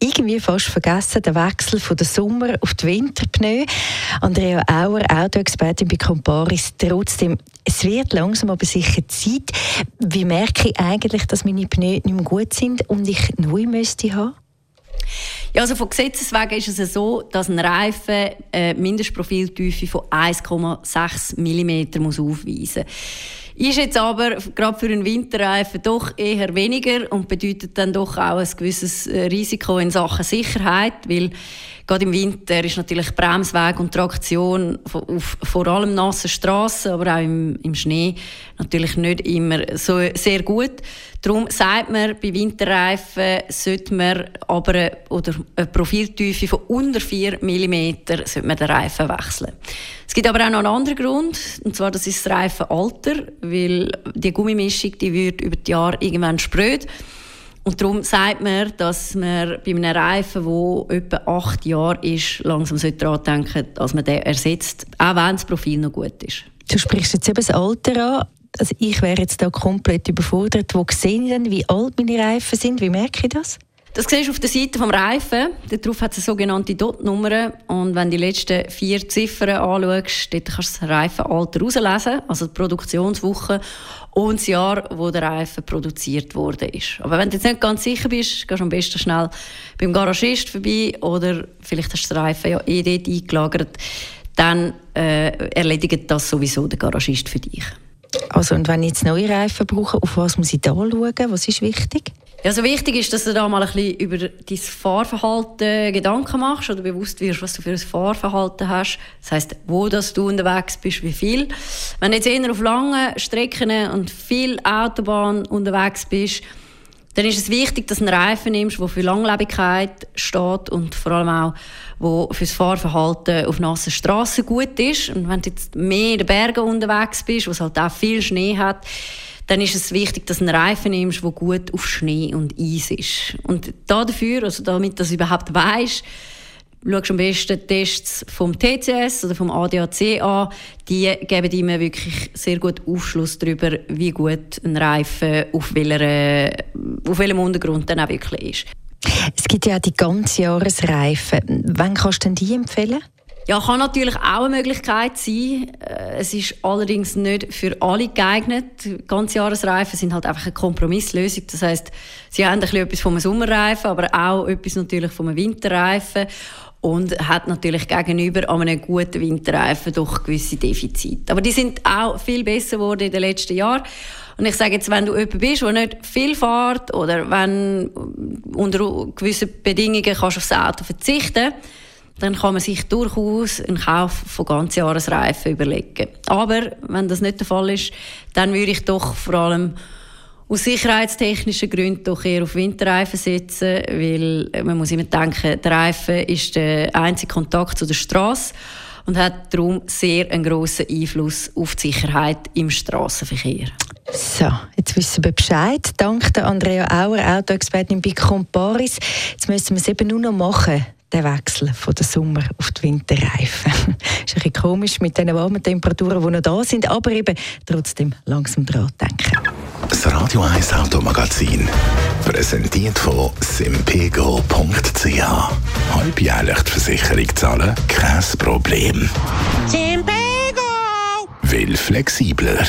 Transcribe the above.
irgendwie fast vergessen, den Wechsel von der Sommer- auf die Winterpneu. Andrea Auer, Autoexpertin bei Comparis. Trotzdem, es wird langsam aber sicher Zeit. Wie merke ich eigentlich, dass meine Pneu nicht mehr gut sind und ich neu müsste haben? Ja, also von Gesetzes wegen ist es so, dass ein Reifen eine Mindestprofiltiefe von 1,6 mm aufweisen muss. Ist jetzt aber gerade für einen Winterreifen doch eher weniger und bedeutet dann doch auch ein gewisses äh, Risiko in Sachen Sicherheit, weil gerade im Winter ist natürlich Bremsweg und Traktion auf vor allem nassen Straßen, aber auch im, im Schnee natürlich nicht immer so sehr gut. Darum sagt man, bei Winterreifen sollte man aber eine, oder eine Profiltiefe von unter 4 mm sollte man den Reifen wechseln. Es gibt aber auch noch einen anderen Grund, und zwar das ist das Reifenalter, weil die Gummimischung die wird über die Jahre irgendwann spröd. Und darum sagt man, dass man bei einem Reifen, der etwa acht Jahre ist, langsam daran denken sollte, dass man den ersetzt, auch wenn das Profil noch gut ist. Du sprichst jetzt eben das Alter an. Also ich wäre jetzt da komplett überfordert. Wo sehe ich denn, wie alt meine Reifen sind? Wie merke ich das? Das siehst du auf der Seite vom Reifen. Darauf hat es eine sogenannte Dot-Nummer. Und wenn du die letzten vier Ziffern anschaust, dort kannst du das Reifenalter herauslesen, also die Produktionswoche und das Jahr, wo der Reifen produziert wurde. Aber wenn du jetzt nicht ganz sicher bist, gehst du am besten schnell beim Garagist vorbei oder vielleicht hast du den Reifen ja eh dort eingelagert. Dann äh, erledigt das sowieso der Garagist für dich. Also und wenn ich jetzt neue Reifen brauche, auf was muss ich da schauen? Was ist wichtig? Ja, so wichtig ist, dass du da mal ein bisschen über dein Fahrverhalten Gedanken machst oder bewusst wirst, was du für ein Fahrverhalten hast. Das heißt, wo das du unterwegs bist, wie viel. Wenn du jetzt eher auf langen Strecken und viel Autobahn unterwegs bist, dann ist es wichtig, dass du einen Reifen nimmst, der für Langlebigkeit steht und vor allem auch, wo für das Fahrverhalten auf nassen Straßen gut ist. Und wenn du jetzt mehr in den Bergen unterwegs bist, wo es halt auch viel Schnee hat, dann ist es wichtig, dass du einen Reifen nimmst, der gut auf Schnee und Eis ist. Und dafür, also damit du das überhaupt weißt, schaust am besten Tests vom TCS oder vom ADAC an. Die geben dir wirklich sehr gut Aufschluss darüber, wie gut ein Reifen auf, welcher, auf welchem Untergrund dann auch wirklich ist. Es gibt ja die Ganzjahresreifen. Wann kannst du denn die empfehlen? Ja, kann natürlich auch eine Möglichkeit sein. Äh, es ist allerdings nicht für alle geeignet. Ganzjahresreifen sind halt einfach eine Kompromisslösung. Das heißt, sie haben ein etwas vom Sommerreifen, aber auch etwas natürlich vom Winterreifen und hat natürlich gegenüber einem guten Winterreifen doch gewisse Defizite. Aber die sind auch viel besser geworden in den letzten Jahren. Und ich sage jetzt, wenn du jemand bist, der nicht viel fährt oder wenn unter gewissen Bedingungen kannst du aufs Auto verzichten dann kann man sich durchaus einen Kauf von Ganzjahresreifen überlegen. Aber wenn das nicht der Fall ist, dann würde ich doch vor allem aus sicherheitstechnischen Gründen doch eher auf Winterreifen setzen, weil man muss immer denken, der Reifen ist der einzige Kontakt zu der Straße und hat darum sehr einen grossen Einfluss auf die Sicherheit im Straßenverkehr. So, jetzt wissen wir Bescheid. Dank der Andrea Auer, Autoexpertin bei Comparis. Jetzt müssen wir es eben nur noch machen der Wechsel von der Sommer auf die Winterreifen. ist ein bisschen komisch mit den warmen Temperaturen, die noch da sind, aber eben trotzdem langsam dran denken. Das Radio 1 Automagazin, präsentiert von simpego.ch. Halbjährlich die Versicherung zahlen, kein Problem. Simpego! Will flexibler.